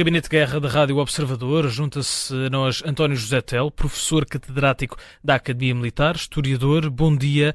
Gabinete de Guerra da Rádio Observador junta-se a nós António José Tel, professor catedrático da Academia Militar, historiador. Bom dia.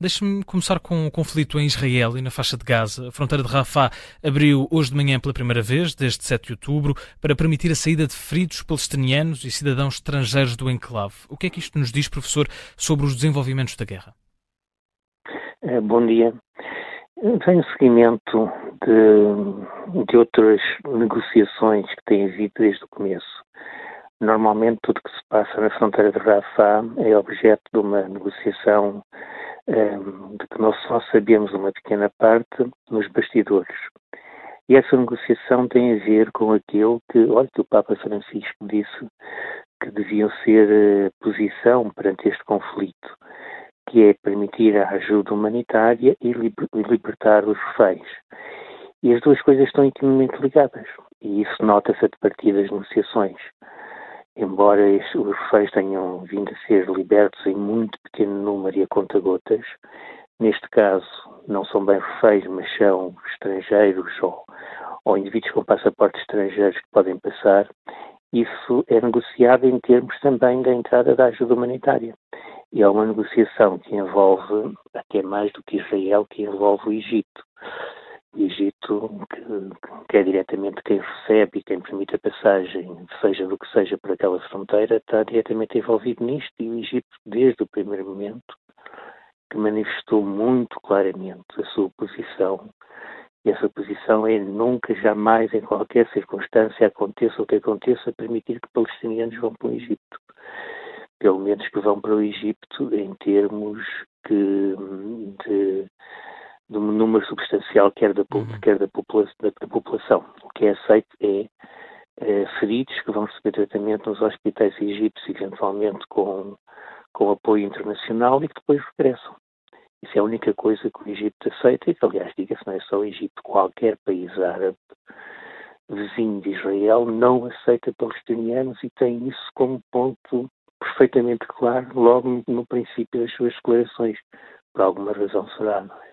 Deixe-me começar com o conflito em Israel e na faixa de Gaza. A fronteira de Rafah abriu hoje de manhã pela primeira vez, desde 7 de outubro, para permitir a saída de feridos palestinianos e cidadãos estrangeiros do enclave. O que é que isto nos diz, professor, sobre os desenvolvimentos da guerra? Eh, bom dia. Vem seguimento de, de outras negociações que têm havido desde o começo. Normalmente tudo que se passa na fronteira de Rafah é objeto de uma negociação um, ehm, de que nós só sabemos uma pequena parte nos bastidores. E essa negociação tem a ver com aquilo que, olha, que o Papa Francisco disse que deviam ser uh, posição perante este conflito que é permitir a ajuda humanitária e libertar os reféns. E as duas coisas estão intimamente ligadas, e isso nota-se a partir das negociações. Embora os reféns tenham vindo a ser libertos em muito pequeno número e a conta-gotas, neste caso não são bem reféns, mas são estrangeiros ou, ou indivíduos com passaportes estrangeiros que podem passar, isso é negociado em termos também da entrada da ajuda humanitária. E é uma negociação que envolve, até mais do que Israel, que envolve o Egito. O Egito, que, que é diretamente quem recebe e quem permite a passagem, seja do que seja por aquela fronteira, está diretamente envolvido nisto. E o Egito, desde o primeiro momento, que manifestou muito claramente a sua posição e essa posição é nunca, jamais, em qualquer circunstância, aconteça o que aconteça, permitir que palestinianos vão para o Egito pelo menos que vão para o Egito em termos que, de, de um número substancial, quer da, uhum. quer da, popula da, da, população. O que é aceito é, é, feridos que vão receber tratamento nos hospitais egípcios, eventualmente com, com apoio internacional e que depois regressam. Isso é a única coisa que o Egito aceita e que, aliás, diga-se, não é só o Egito, qualquer país árabe vizinho de Israel não aceita palestinianos e tem isso como ponto perfeitamente claro logo no princípio das suas declarações. Por alguma razão será, não é?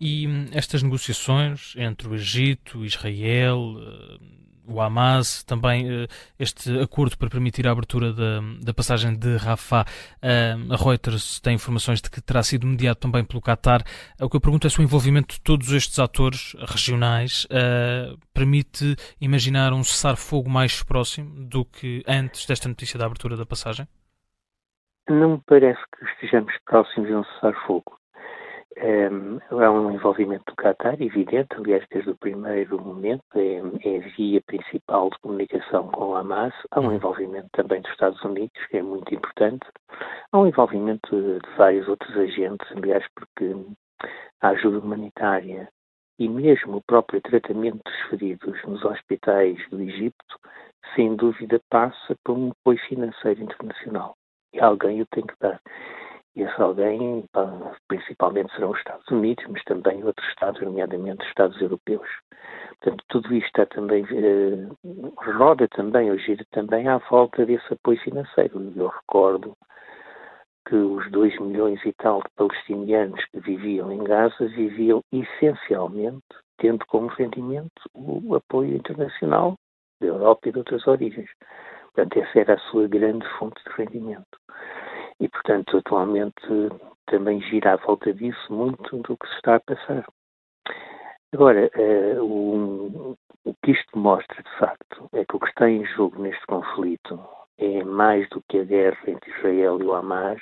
E hum, estas negociações entre o Egito, Israel, eh, o Hamas, também eh, este acordo para permitir a abertura da, da passagem de Rafah, eh, a Reuters tem informações de que terá sido mediado também pelo Qatar. O que eu pergunto é se o envolvimento de todos estes atores regionais permite imaginar um cessar-fogo mais próximo do que antes desta notícia da abertura da passagem? Não me parece que estejamos próximos de um cessar-fogo. É, há um envolvimento do Qatar, evidente, aliás, desde o primeiro momento, é, é, a via principal de comunicação com o Hamas. Há um envolvimento também dos Estados Unidos, que é muito importante. Há um envolvimento de vários outros agentes, aliás, porque a ajuda humanitária e mesmo o próprio tratamento dos feridos nos hospitais do Egito, sem dúvida, passa por um apoio financeiro internacional. E alguém o tem que dar. Esse alguém, principalmente, serão os Estados Unidos, mas também outros Estados, nomeadamente os Estados europeus. Portanto, tudo isto está também, eh, roda também, ou gira também à volta desse apoio financeiro. Eu recordo que os 2 milhões e tal de palestinianos que viviam em Gaza viviam essencialmente tendo como rendimento o apoio internacional da Europa e de outras origens. Portanto, essa era a sua grande fonte de rendimento e, portanto, atualmente também gira à volta disso muito do que se está a passar. Agora, uh, o, o que isto mostra, de facto, é que o que está em jogo neste conflito é mais do que a guerra entre Israel e o Hamas,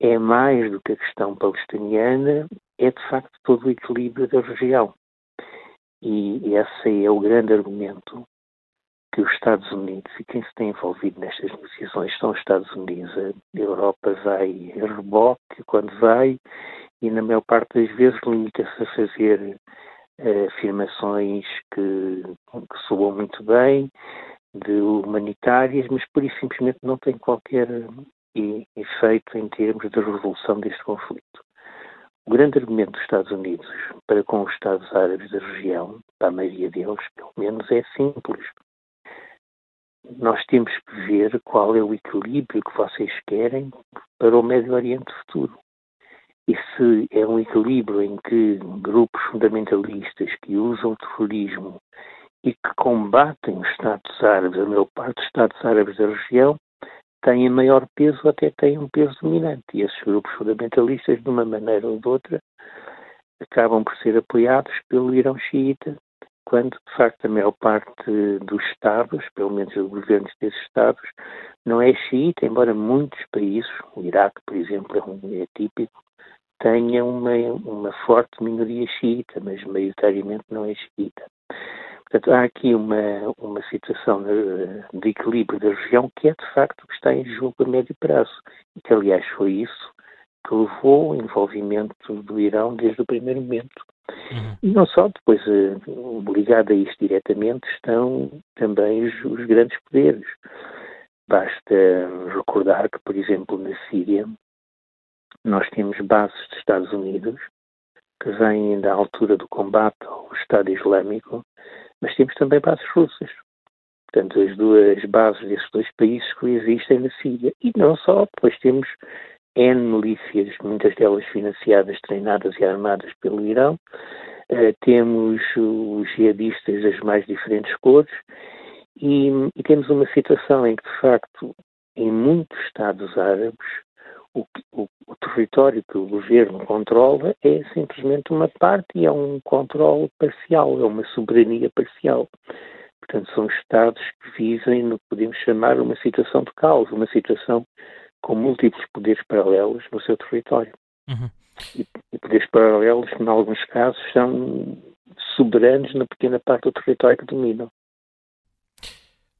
é mais do que a questão palestiniana, é de facto todo o equilíbrio da região. E esse é o grande argumento que os Estados Unidos e quem se tem envolvido nestas negociações são os Estados Unidos. A Europa vai a reboque quando vai e, na maior parte das vezes, limita-se a fazer uh, afirmações que, que soam muito bem, de humanitárias, mas por isso simplesmente não tem qualquer efeito em termos de resolução deste conflito. O grande argumento dos Estados Unidos para com os Estados Árabes da região, para a maioria deles, pelo menos, é simples nós temos que ver qual é o equilíbrio que vocês querem para o Médio Oriente futuro. E se é um equilíbrio em que grupos fundamentalistas que usam o terrorismo e que combatem os Estados Árabes, a maior parte dos Estados Árabes da região, têm maior peso ou até têm um peso dominante. E esses grupos fundamentalistas, de uma maneira ou de outra, acabam por ser apoiados pelo Irão xiita, quando, de facto, a maior parte dos Estados, pelo menos os governos desses Estados, não é xiita, embora muitos países, o Iraque, por exemplo, é, um, é típico, tenha uma, uma forte minoria xiita, mas maioritariamente não é xiita. Portanto, há aqui uma, uma situação de, equilíbrio da região que é, de facto, o que está em jogo a médio prazo. E que, aliás, foi isso que levou ao envolvimento do Irão desde o primeiro momento. Uhum. E não só, depois, eh, ligado a isto diretamente, estão também os, os grandes poderes. Basta recordar que, por exemplo, na Síria, nós temos bases dos Estados Unidos que vêm da altura do combate ao Estado Islâmico, mas temos também bases russas. Portanto, as duas bases desses dois países que existem na Síria. E não só, depois temos N milícias, muitas delas financiadas, treinadas e armadas pelo Irão. Uh, temos os jihadistas das mais diferentes cores e, e, temos uma situação em que, de facto, em muitos Estados árabes, o, o, o, território que o governo controla é simplesmente uma parte e é um controle parcial, é uma soberania parcial. Portanto, são Estados que vivem no que podemos chamar uma situação de caos, uma situação com múltiplos poderes paralelos no seu território. Uhum. E, e, poderes paralelos que, em alguns casos, são soberanos na pequena parte do território que dominam.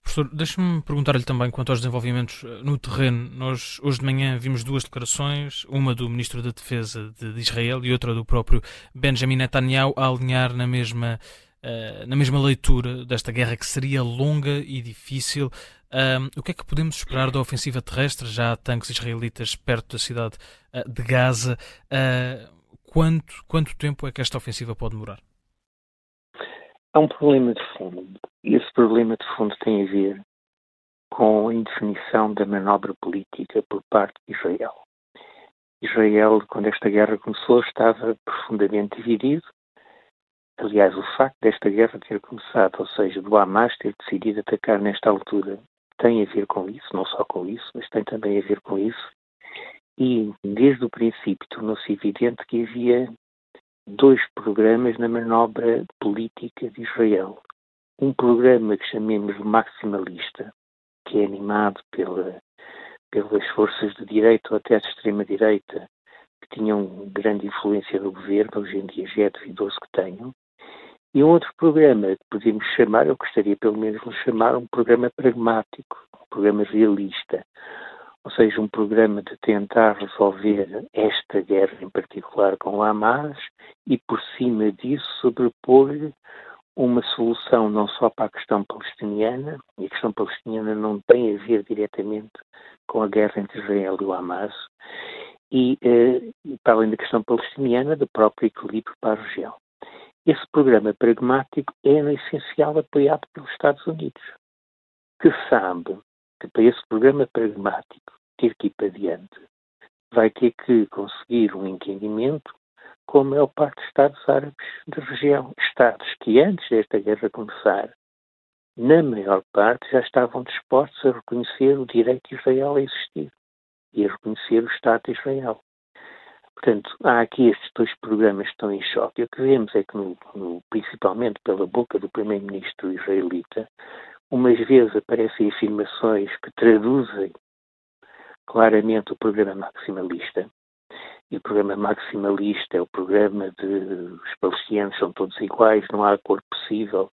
Professor, deixe-me perguntar-lhe também quanto aos desenvolvimentos eh, no terreno. Nós, hoje de manhã, vimos duas declarações, uma do Ministro da Defesa de, de Israel e outra do próprio Benjamin Netanyahu, a alinhar na mesma, uh, na mesma leitura desta guerra que seria longa e difícil. Uh, o que é que podemos esperar da ofensiva terrestre? Já há tanques israelitas perto da cidade uh, de Gaza. quanto, quanto tempo é que esta ofensiva pode demorar? Há um problema de fundo. E esse problema de fundo tem a ver com a indefinição da manobra política por parte de Israel. Israel, quando esta guerra começou, estava profundamente dividido. Aliás, o facto desta guerra ter começado, ou seja, do Hamas ter decidido atacar nesta altura, tem a ver com isso, não só com isso, mas tem também a ver com isso. E, desde o princípio, tornou-se evidente que havia dois programas na manobra política de Israel. Um programa que chamemos maximalista, que é animado pela, pelas forças de direita ou até de extrema-direita, que tinham grande influência no governo, hoje em dia já é duvidoso que tenham, e um outro programa que podemos chamar, eu gostaria pelo menos de chamar, um programa pragmático, um programa realista, ou seja, um programa de tentar resolver esta guerra em particular com o Hamas e, por cima disso, sobrepor uma solução não só para a questão palestiniana, e a questão palestiniana não tem a ver diretamente com a guerra entre Israel e o Hamas, e, eh, para além da questão palestiniana, do próprio equilíbrio para a região. Esse programa pragmático é, no essencial, apoiado pelos Estados Unidos, que sabe que para esse programa pragmático ter que ir para diante, vai ter que conseguir um entendimento com a maior parte dos Estados árabes da região. Estados que antes desta guerra começar, na maior parte, já estavam dispostos a reconhecer o direito de Israel a existir e a reconhecer o Estado de Israel. Portanto, há aqui estes dois programas que estão em choque. O que vemos é que, no, no, principalmente pela boca do primeiro-ministro israelita, umas vezes aparecem afirmações que traduzem claramente o programa maximalista. E o programa maximalista é o programa de os palestinianos são todos iguais, não há acordo possível,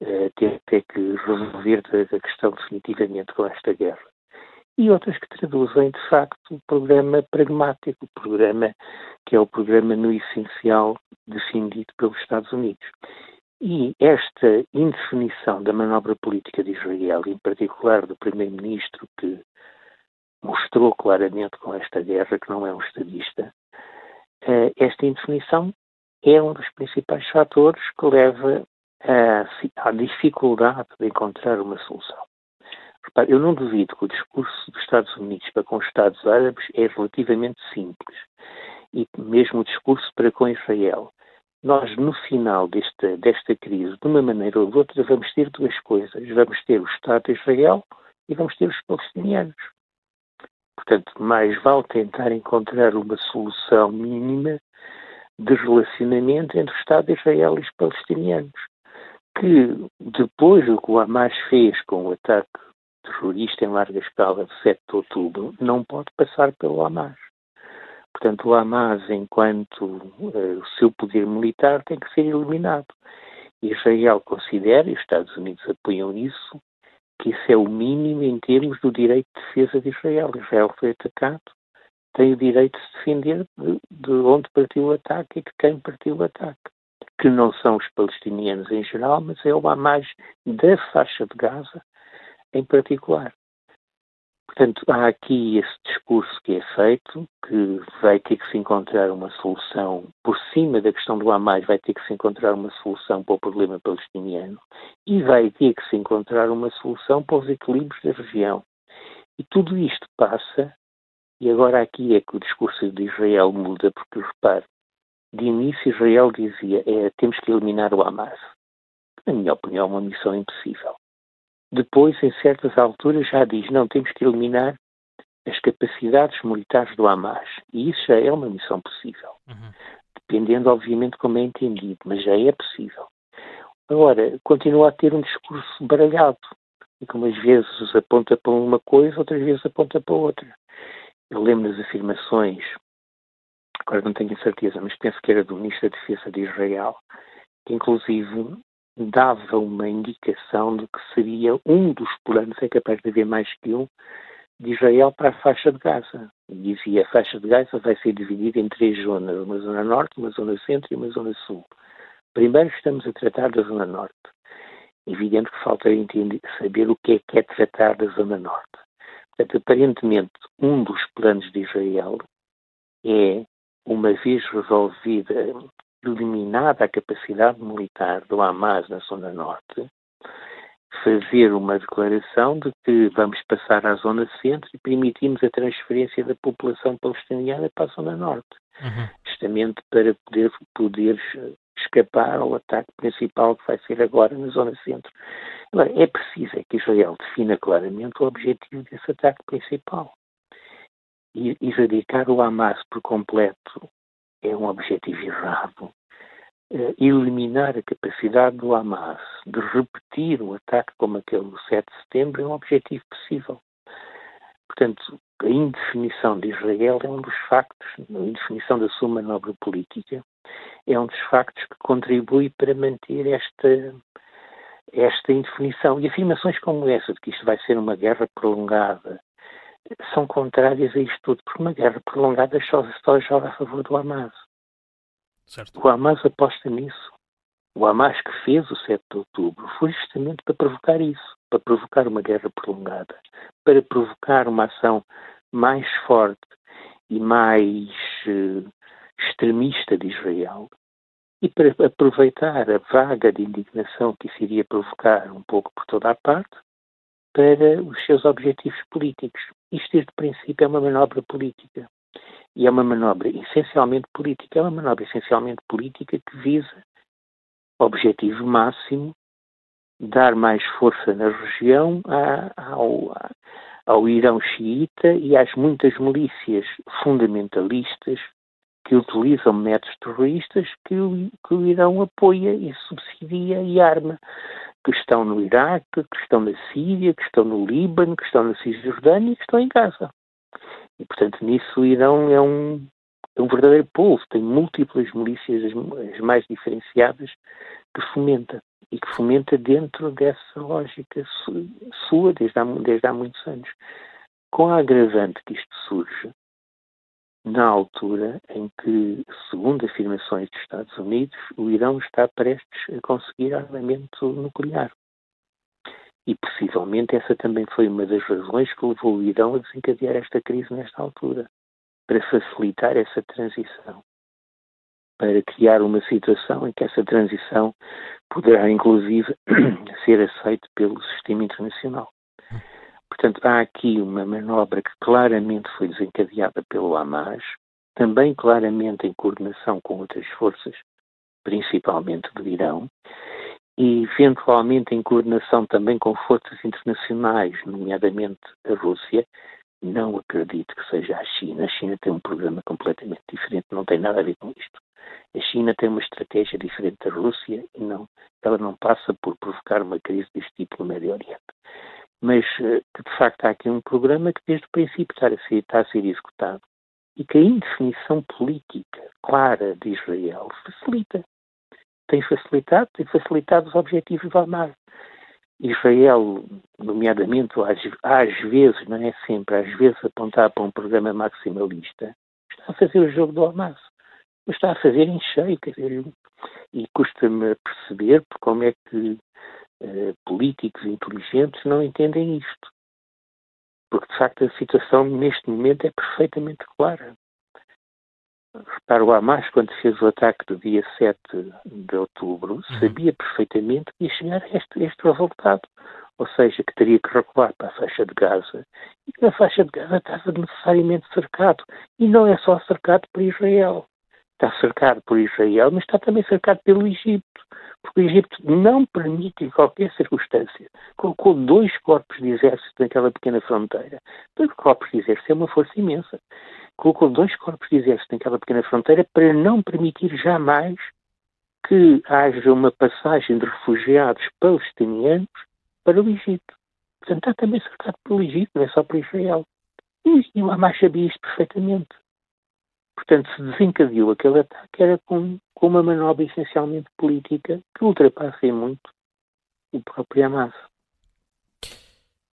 uh, ter, ter que resolver a questão definitivamente com esta guerra. E outras que traduzem, de facto, o programa pragmático, o programa que é o programa no essencial defendido pelos Estados Unidos. E esta indefinição da manobra política de Israel, em particular do primeiro-ministro que mostrou claramente com esta guerra que não é um estadista, eh, esta indefinição é um dos principais fatores que leva à dificuldade de encontrar uma solução. Repare, eu não duvido que o discurso dos Estados Unidos para com os Estados Árabes é relativamente simples, e mesmo o discurso para com Israel. nós, no final desta, desta crise, de uma maneira ou de outra, vamos ter duas coisas. Vamos ter o Estado de Israel e vamos ter os palestinianos. Portanto, mais vale tentar encontrar uma solução mínima de relacionamento entre o Estado de Israel e os palestinianos. Que depois do que o Hamas fez com o ataque terrorista em larga escala de 7 de outubro, não pode passar pelo Hamas. Portanto, o Hamas, enquanto uh, o seu poder militar, tem que ser eliminado. Israel considera, e os Estados Unidos apoiam isso, que isso é o mínimo em termos do direito de defesa de Israel. Israel foi atacado, tem o direito de se defender de, de onde partiu o ataque e de quem partiu o ataque. Que não são os palestinianos em geral, mas é o Hamas da faixa de Gaza em particular. Portanto, há aqui esse discurso que é feito, que vai ter que se encontrar uma solução por cima da questão do Hamas, vai ter que se encontrar uma solução para o problema palestiniano e vai ter que se encontrar uma solução para os equilíbrios da região. E tudo isto passa, e agora aqui é que o discurso de Israel muda, porque repare, de início Israel dizia é, temos que eliminar o Hamas. Na minha opinião, é uma missão impossível. Depois, em certas alturas, já diz: não, temos que eliminar as capacidades militares do Hamas. E isso já é uma missão possível. Uhum. Dependendo, obviamente, como é entendido, mas já é possível. Agora, continua a ter um discurso baralhado, e que umas vezes aponta para uma coisa, outras vezes aponta para outra. Eu lembro das afirmações, agora não tenho certeza, mas penso que era do Ministro da Defesa de Israel, que inclusive dava uma indicação de que seria um dos planos, é capaz de haver mais que um, de Israel para a faixa de Gaza. Dizia a faixa de Gaza vai ser dividida em três zonas, uma zona norte, uma zona centro e uma zona sul. Primeiro estamos a tratar da zona norte. Evidente que falta entender, saber o que é que é tratar da zona norte. Portanto, aparentemente, um dos planos de Israel é, uma vez resolvida eliminada a capacidade militar do Hamas na Zona Norte, fazer uma declaração de que vamos passar à Zona Centro e permitimos a transferência da população palestiniana para a Zona Norte, uhum. justamente para poder, poder escapar ao ataque principal que vai ser agora na Zona Centro. Agora, é preciso é que Israel defina claramente o objetivo desse ataque principal. E erradicar o Hamas por completo é um objetivo errado. Uh, eliminar a capacidade do Hamas de repetir um ataque como aquele do 7 de setembro é um objetivo possível. Portanto, a indefinição de Israel é um dos factos, a indefinição da sua manobra política, é um dos factos que contribui para manter esta, esta indefinição. E afirmações como essa, de que isto vai ser uma guerra prolongada, são contrárias a isto tudo, porque uma guerra prolongada só, só joga a favor do Hamas. Certo. O Hamas aposta nisso. O Hamas que fez o 7 de outubro foi justamente para provocar isso, para provocar uma guerra prolongada, para provocar uma ação mais forte e mais uh, extremista de Israel e para aproveitar a vaga de indignação que isso iria provocar um pouco por toda a parte para os seus objetivos políticos. Isto, desde o princípio, é uma manobra política. E é uma manobra essencialmente política. É uma manobra essencialmente política que visa objetivo máximo dar mais força na região ao, ao Irão xiita e às muitas milícias fundamentalistas que utilizam métodos terroristas que o, que o Irão apoia e subsidia e arma, que estão no Iraque, que estão na Síria, que estão no Líbano, que estão na Cisjordânia e que estão em Gaza. E, portanto, nisso o Irão é um, é um verdadeiro povo, tem múltiplas milícias, as, as mais diferenciadas, que fomenta. E que fomenta dentro dessa lógica sua desde há, desde há muitos anos. Com a agravante que isto surge, na altura em que, segundo afirmações dos Estados Unidos, o Irão está prestes a conseguir armamento nuclear. E possivelmente essa também foi uma das razões que levou o Irão a desencadear esta crise nesta altura, para facilitar essa transição, para criar uma situação em que essa transição poderá inclusive ser aceita pelo sistema internacional. Portanto, há aqui uma manobra que claramente foi desencadeada pelo Hamas, também claramente em coordenação com outras forças, principalmente do Irão, e eventualmente em coordenação também com forças internacionais, nomeadamente a Rússia, não acredito que seja a China. A China tem um programa completamente diferente, não tem nada a ver com isto. A China tem uma estratégia diferente da Rússia e não, ela não passa por provocar uma crise deste tipo no Médio Oriente. Mas, eh, de facto, há aqui um programa que desde o princípio está a ser, está a ser executado e que a indefinição política clara de Israel facilita. Tem facilitado, tem facilitado os objetivos do Hamas. Israel, nomeadamente, às, às vezes, não é sempre, às vezes apontar para um programa maximalista, está a fazer o jogo do Hamas. Mas está a fazer em cheio, quer dizer, e custa-me perceber como é que uh, políticos inteligentes não entendem isto. Porque, de facto, a situação neste momento é perfeitamente clara. Repara, o Hamas, quando fez o ataque do dia 7 de outubro, uhum. sabia perfeitamente que ia chegar a este, este resultado. Ou seja, que teria que recuar para a faixa de Gaza e que na faixa de Gaza estava necessariamente cercado. E não é só cercado por Israel. Está cercado por Israel, mas está também cercado pelo Egito porque o Egito não permite, em qualquer circunstância, colocou dois corpos de exército naquela pequena fronteira. Dois corpos de exército é uma força imensa. Colocou dois corpos de exército naquela pequena fronteira para não permitir jamais que haja uma passagem de refugiados palestinianos para o Egito. Portanto, está também cercado pelo Egito, não é só por Israel. E o Hamas sabia isto perfeitamente. Portanto, se desencadeou aquele ataque era com, com uma manobra essencialmente política que ultrapassa em muito o próprio Hamas.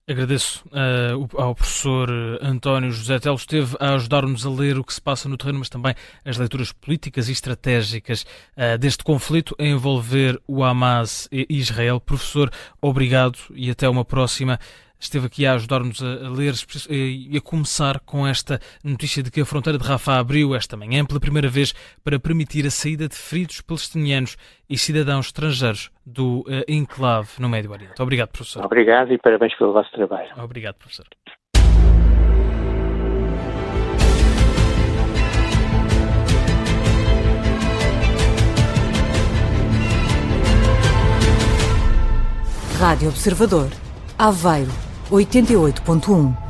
Agradeço uh, ao professor António José Telo, esteve a ajudar-nos a ler o que se passa no terreno, mas também as leituras políticas e estratégicas uh, deste conflito a envolver o Hamas e Israel. Professor, obrigado e até uma próxima esteve aqui a ajudar-nos a, ler e a começar com esta notícia de que a fronteira de Rafah abriu esta manhã pela primeira vez para permitir a saída de feridos palestinianos e cidadãos estrangeiros do uh, enclave no Médio Oriente. Obrigado, professor. Obrigado e parabéns pelo vosso trabalho. Obrigado, professor. Rádio Observador, Aveiro 88.1